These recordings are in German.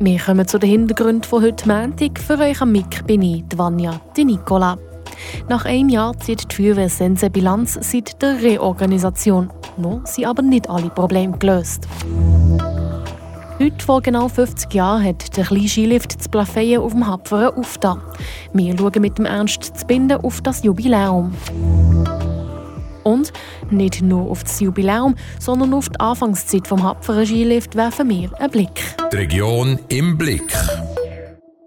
Wir kommen zu den Hintergründen von heute Montag. Für euch am Mic bin ich, Vanja, die Nicola. Nach einem Jahr zieht die Feuerwehr Sense Bilanz seit der Reorganisation. Noch sind aber nicht alle Probleme gelöst. Heute vor genau 50 Jahren hat der kleine Skilift das Plafeyen auf dem Hapferen aufgetan. Wir schauen mit dem Ernst zu binden auf das Jubiläum. Und nicht nur auf das Jubiläum, sondern auf die Anfangszeit vom Hapferen Skilift werfen wir einen Blick. Die Region im Blick.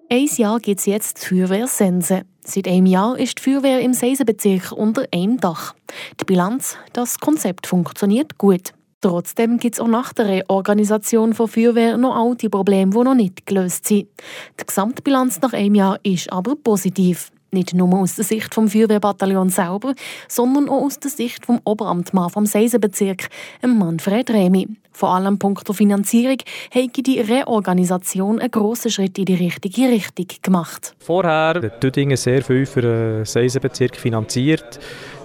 Ein Jahr gibt es jetzt die Feuerwehr Sense. Seit einem Jahr ist die Feuerwehr im Seisenbezirk unter einem Dach. Die Bilanz, das Konzept funktioniert gut. Trotzdem gibt es auch nach der Reorganisation von Feuerwehr noch alte Probleme, die noch nicht gelöst sind. Die Gesamtbilanz nach einem Jahr ist aber positiv. Nicht nur aus der Sicht vom Feuerwehrbataillon selber, sondern auch aus der Sicht vom Oberamtmann vom Seisenbezirk, Manfred Remi. Vor allem punkto Finanzierung hat die Reorganisation einen grossen Schritt in die richtige Richtung gemacht. Vorher hat Düdingen sehr viel für den Seisenbezirk finanziert.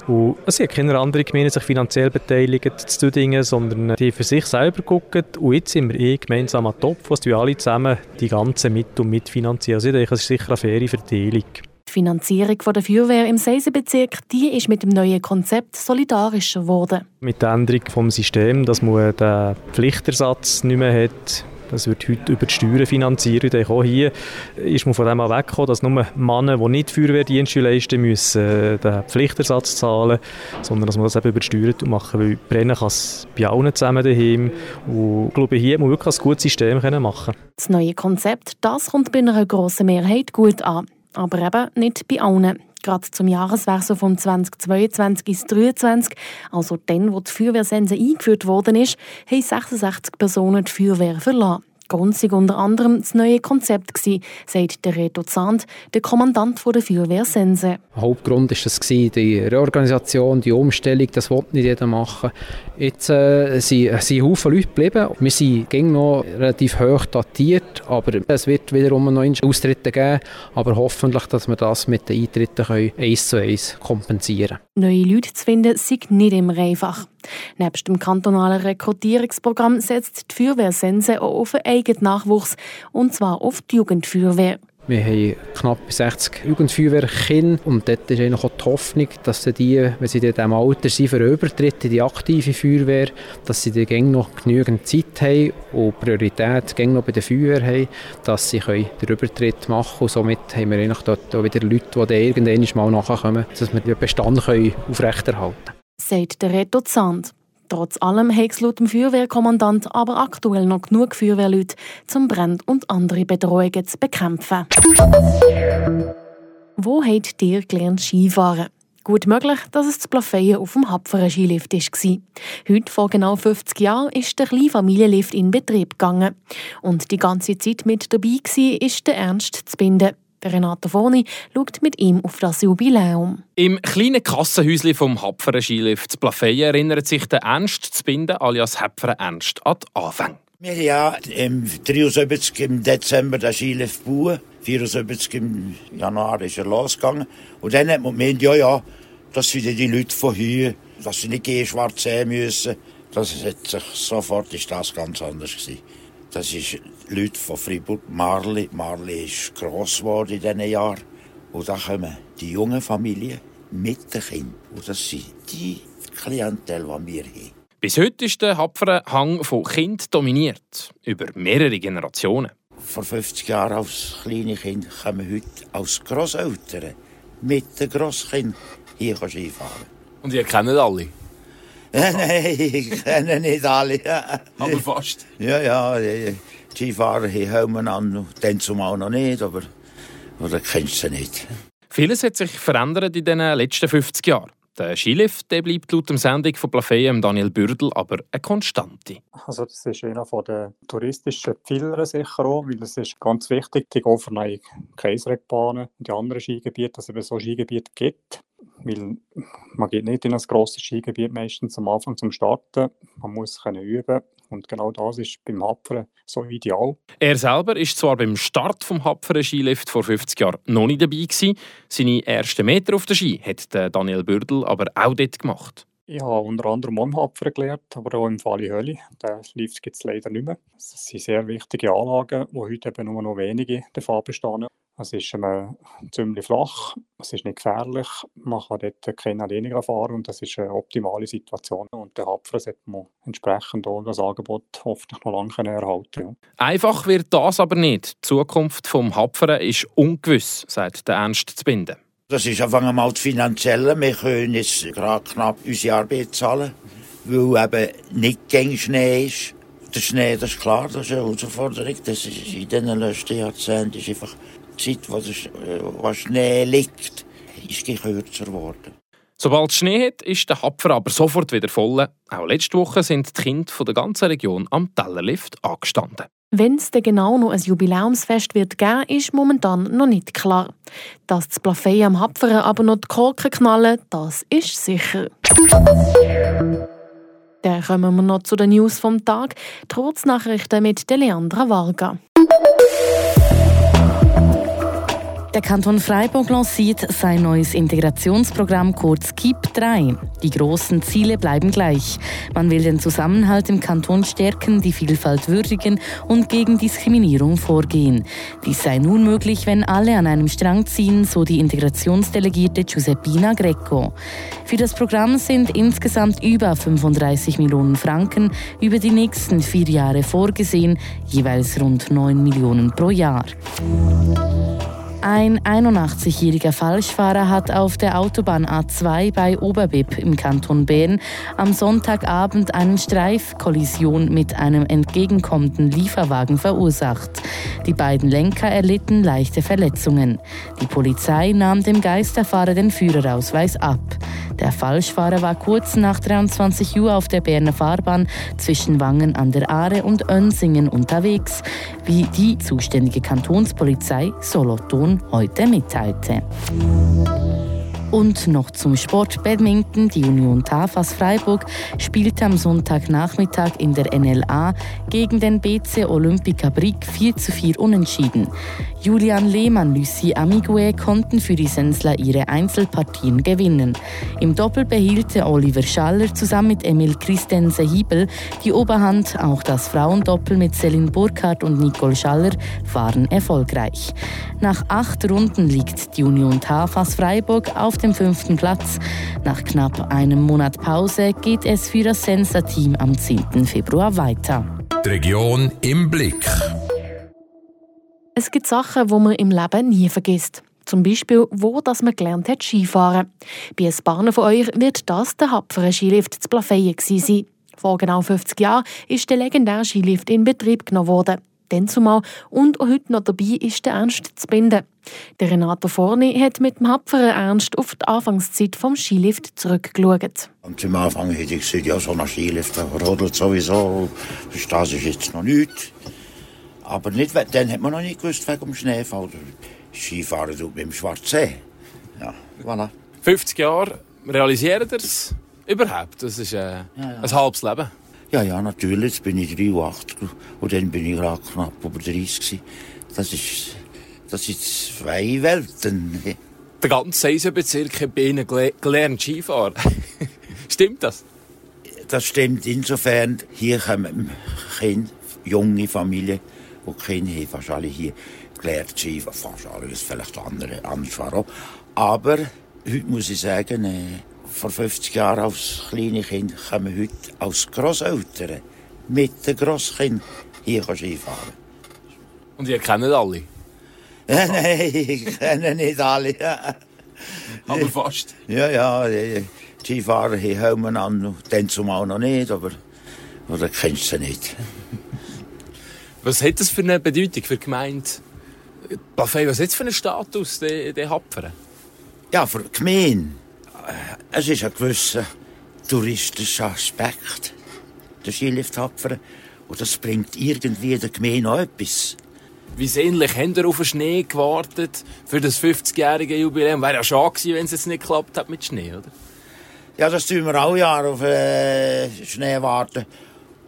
Und es sind keine anderen Gemeinden sich finanziell beteiligt zu Dingen, sondern die für sich selber gucken. Und jetzt sind wir eh gemeinsam am Topf, was wir alle zusammen die ganzen Mittel mitfinanzieren. Also ich denke, es ist sicher eine faire Verteilung. Die Finanzierung der Feuerwehr im Seisenbezirk die ist mit dem neuen Konzept solidarischer geworden. Mit der Änderung des Systems, dass man den Pflichtersatz nicht mehr hat, das wird heute über die Steuern finanziert. Auch hier ist man von dem weggekommen, dass nur Männer, die nicht Feuerwehrdienste leisten müssen, äh, den Pflichtersatz zahlen, sondern dass man das eben über die Steuern machen Weil brennen kann es bei allen zusammen daheim. Und ich glaube, hier muss man wirklich ein gutes System machen Das neue Konzept das kommt bei einer grossen Mehrheit gut an. Aber eben nicht bei allen. Gerade zum Jahreswechsel von 2022 ins 2023, also dann, wo die Feuerwehrsense eingeführt worden ist, haben 66 Personen die Feuerwehr verlassen. Grund unter anderem das neue Konzept gewesen, sagt der Reto Zand, der Kommandant der Feuerwehr Sense. Hauptgrund war das die Reorganisation, die Umstellung, das wollte nicht jeder machen. Jetzt äh, sind, sind Haufen Leute geblieben. Wir sind ging noch relativ hoch datiert, aber es wird wiederum noch Austritte geben, aber hoffentlich, dass wir das mit den Eintritten können, eins zu eins kompensieren Neue Leute zu finden, ist nicht immer einfach. Nebst dem kantonalen Rekrutierungsprogramm setzt die Feuerwehr Sense auch auf einen eigenen Nachwuchs, und zwar auf die Jugendfeuerwehr. Wir haben knapp 60 Jugendfeuerwehrkinder und dort ist auch die Hoffnung, dass sie die, wenn sie in diesem Alter sind für Übertritt in die aktive Feuerwehr, dass sie dann noch genügend Zeit haben und Priorität noch bei der Feuerwehr haben, dass sie den Übertritt machen können. Und somit haben wir dort auch wieder Leute, die dann irgendwann mal nachkommen, dass wir den Bestand aufrechterhalten können. Sagt der Reto Zand. Trotz allem hat es laut dem Feuerwehrkommandant aber aktuell noch genug Feuerwehrleute, um Brände und andere Bedrohungen zu bekämpfen. Wo habt ihr gelernt Skifahren? Gut möglich, dass es das Plafeyen auf dem Hapferen Skilift war. Heute, vor genau 50 Jahren, ist der kleine Familienlift in Betrieb gegangen. Und die ganze Zeit mit dabei war, ist der Ernst zu binden. Renato Foni schaut mit ihm auf das Jubiläum. Im kleinen Kassenhäuschen vom Hapferen Skilift zu Plafeyen erinnert sich der Ernst zu binden, alias Hapferen Ernst, an die Anfänge. Wir haben ja im 73 im Dezember den Skilift gebaut. 74 im Januar ist er losgegangen. Und dann hat man gemeint, ja, ja, das sind die Leute von hier, dass sie nicht gehen schwarz sehen müssen. Das hat sich sofort ist das ganz anders gewesen. Das ist Leute von Fribourg, Marli. Marli ist gross geworden in diesen Jahren. Und da kommen die jungen Familien mit den Kindern. Und das sind die Klientel, die wir haben. Bis heute ist der Hapfere Hang von Kind dominiert. Über mehrere Generationen. Vor 50 Jahren als kleine Kind kommen heute als Grosseltern mit den Grosskindern hier Skifahren. Und ihr kennt alle? Nein, ich kenne nicht alle. Aber fast. Ja, ja, die Skifahrer haben Helmen an, dann zumal noch nicht, aber oder kennst du sie nicht. Vieles hat sich verändert in den letzten 50 Jahren. Der Skilift der bleibt laut dem Sendung von Plafeyen Daniel Bürdel aber eine Konstante. Also das ist einer der touristischen Pfeiler sicher auch, weil es ist ganz wichtig, die Gouverneur Kaiserregbahnen und die anderen Skigebiete, dass es so Skigebiete gibt. Weil man geht nicht in ein grosses Skigebiet meistens am Anfang zum Starten. Man muss können üben und genau das ist beim Hapferen so ideal. Er selber ist zwar beim Start vom Hapferen Skilift vor 50 Jahren noch nicht dabei gewesen. Seine ersten Meter auf der Ski hat Daniel Bürdel aber auch dort gemacht. Ich habe unter anderem am Hapfer gelernt, aber auch im Falle Hölle. Den Lift gibt es leider nicht mehr. Das sind sehr wichtige Anlagen, die heute eben nur noch wenige davon bestehen. Es ist ähm, ziemlich flach, es ist nicht gefährlich, man kann dort keine weniger fahren und das ist eine optimale Situation. Und der Hapfer sollte man entsprechend auch das Angebot hoffentlich noch lange erhalten. Ja. Einfach wird das aber nicht. Die Zukunft des Hapferen ist ungewiss, sagt der Ernst Zbinden. Das ist einfach einmal das Finanzielle. Wir können jetzt gerade knapp unsere Arbeit zahlen, weil eben nicht gegen Schnee ist. Der Schnee, das ist klar, das ist eine Herausforderung. Das ist in diesen letzten Jahrzehnten ist einfach die Zeit, wo, das, wo Schnee liegt, ist kürzer geworden. Sobald es Schnee hat, ist der Hapfer aber sofort wieder voll. Auch letzte Woche sind die Kinder von der ganzen Region am Tellerlift angestanden. Wenn es genau noch ein Jubiläumsfest wird geben, ist momentan noch nicht klar. Dass das Plafé am Hapferen aber noch die Korken knallen, das ist sicher. Dann kommen wir noch zu den News vom Tag. Trotz Nachrichten mit Leandra Varga. Der Kanton Freiburg lanciert sein neues Integrationsprogramm kurz KIP 3. Die großen Ziele bleiben gleich. Man will den Zusammenhalt im Kanton stärken, die Vielfalt würdigen und gegen Diskriminierung vorgehen. Dies sei nun möglich, wenn alle an einem Strang ziehen, so die Integrationsdelegierte Giuseppina Greco. Für das Programm sind insgesamt über 35 Millionen Franken über die nächsten vier Jahre vorgesehen, jeweils rund 9 Millionen pro Jahr. Ein 81-jähriger Falschfahrer hat auf der Autobahn A2 bei Oberbib im Kanton Bern am Sonntagabend eine Streifkollision mit einem entgegenkommenden Lieferwagen verursacht. Die beiden Lenker erlitten leichte Verletzungen. Die Polizei nahm dem Geisterfahrer den Führerausweis ab. Der Falschfahrer war kurz nach 23 Uhr auf der Berner Fahrbahn zwischen Wangen an der Aare und Önsingen unterwegs, wie die zuständige Kantonspolizei Solothurn heute mitteilte. Und noch zum Sport Badminton. Die Union Tafas Freiburg spielte am Sonntagnachmittag in der NLA gegen den BC Olympica Brick 4 zu 4 unentschieden. Julian Lehmann, Lucie Amigue konnten für die Sensler ihre Einzelpartien gewinnen. Im Doppel behielte Oliver Schaller zusammen mit Emil Christense Hiebel die Oberhand. Auch das Frauendoppel mit Celine Burkhardt und Nicole Schaller waren erfolgreich. Nach acht Runden liegt die Union Tafas Freiburg auf dem fünften Platz. Nach knapp einem Monat Pause geht es für das Sensor-Team am 10. Februar weiter. Die Region im Blick. Es gibt Sachen, die man im Leben nie vergisst. Zum Beispiel, wo das man gelernt hat, Skifahren. Bei ein paar von euch wird das der Hapfere Skilift zu Plafeyen sein. Vor genau 50 Jahren ist der legendäre Skilift in Betrieb genommen worden. Dann zumal und auch heute noch dabei ist der Ernst zu binden. Der Renato Forni hat mit dem Hapferen Ernst auf die Anfangszeit vom Skilift zurückgeschaut. Und zum Anfang hätte ich gesagt, ja, so ein Skilift rodelt sowieso. Das ist jetzt noch nichts. Aber nicht, dann hat man noch nicht gewusst, wegen dem Schneefall. Skifahren tut mit dem Schwarzsee. Ja, voilà. 50 Jahre, realisiert ihr es überhaupt? Das ist äh, ja, ja. ein halbes Leben. Ja, ja, natürlich. Jetzt bin ich 83 und dann bin ich gerade knapp über 30 gewesen. Das ist, das sind zwei Welten. Der ganze Seisenbezirk hat bei Ihnen gelernt Skifahren. Stimmt das? Das stimmt insofern. Hier kommen Kinder, junge Familien, die Kinder haben fast alle hier gelernt Skifahren. Fast alle, vielleicht andere, anders war auch. Aber heute muss ich sagen, äh, vor 50 Jahren als kleine Kind kommen heute als Grosseltern mit den Grosskindern hier Skifahren. Und ihr kennt alle? Nein, ich kenne nicht alle. aber fast? Ja, ja, die Skifahrer hier Helmen an, dann zumal noch nicht, aber oder kennst du sie nicht. Was hat das für eine Bedeutung für die Gemeinde? Buffet, was hat es für einen Status, der, der Hapferen? Ja, für die Gemeinde. Es ist ein gewisser touristischer Aspekt, der Skilift Hapferen. Und das bringt irgendwie der Gemeinde auch etwas. Wie sehnlich habt ihr auf den Schnee gewartet für das 50-jährige Jubiläum? Wäre ja schade gewesen, wenn es jetzt nicht geklappt hat mit Schnee, oder? Ja, das tun wir alle Jahre auf äh, Schnee warten.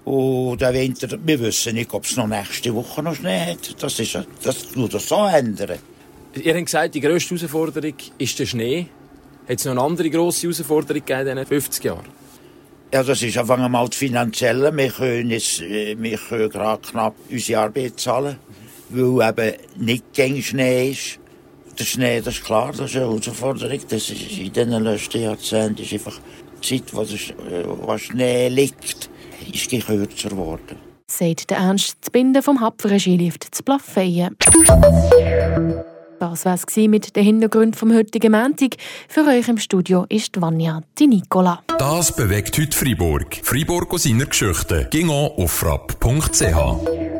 Und der Winter, wir wissen nicht, ob es noch nächste Woche noch Schnee hat. Das, ist, das tut das so ändern. Ihr habt gesagt, die grösste Herausforderung ist der Schnee. Hat es noch eine andere grosse Herausforderung gegeben in diesen 50 Jahren? Ja, das ist einfach einmal das Finanzielle. Wir können, jetzt, äh, wir können gerade knapp unsere Arbeit zahlen, weil eben nicht gegen Schnee ist. Der Schnee, das ist klar, das ist eine Herausforderung. Das ist in diesen letzten Jahrzehnten ist einfach die Zeit, wo, der, wo Schnee liegt, ist kürzer geworden. Sagt der Ernst Binden vom Hapferen Skilift zu Plafeyen. Das war es mit den Hintergründen vom heutigen Montag. Für euch im Studio ist Vanja die Nicola. Das bewegt heute Freiburg. Freiburg aus seiner Geschichte. Ging auf frapp.ch.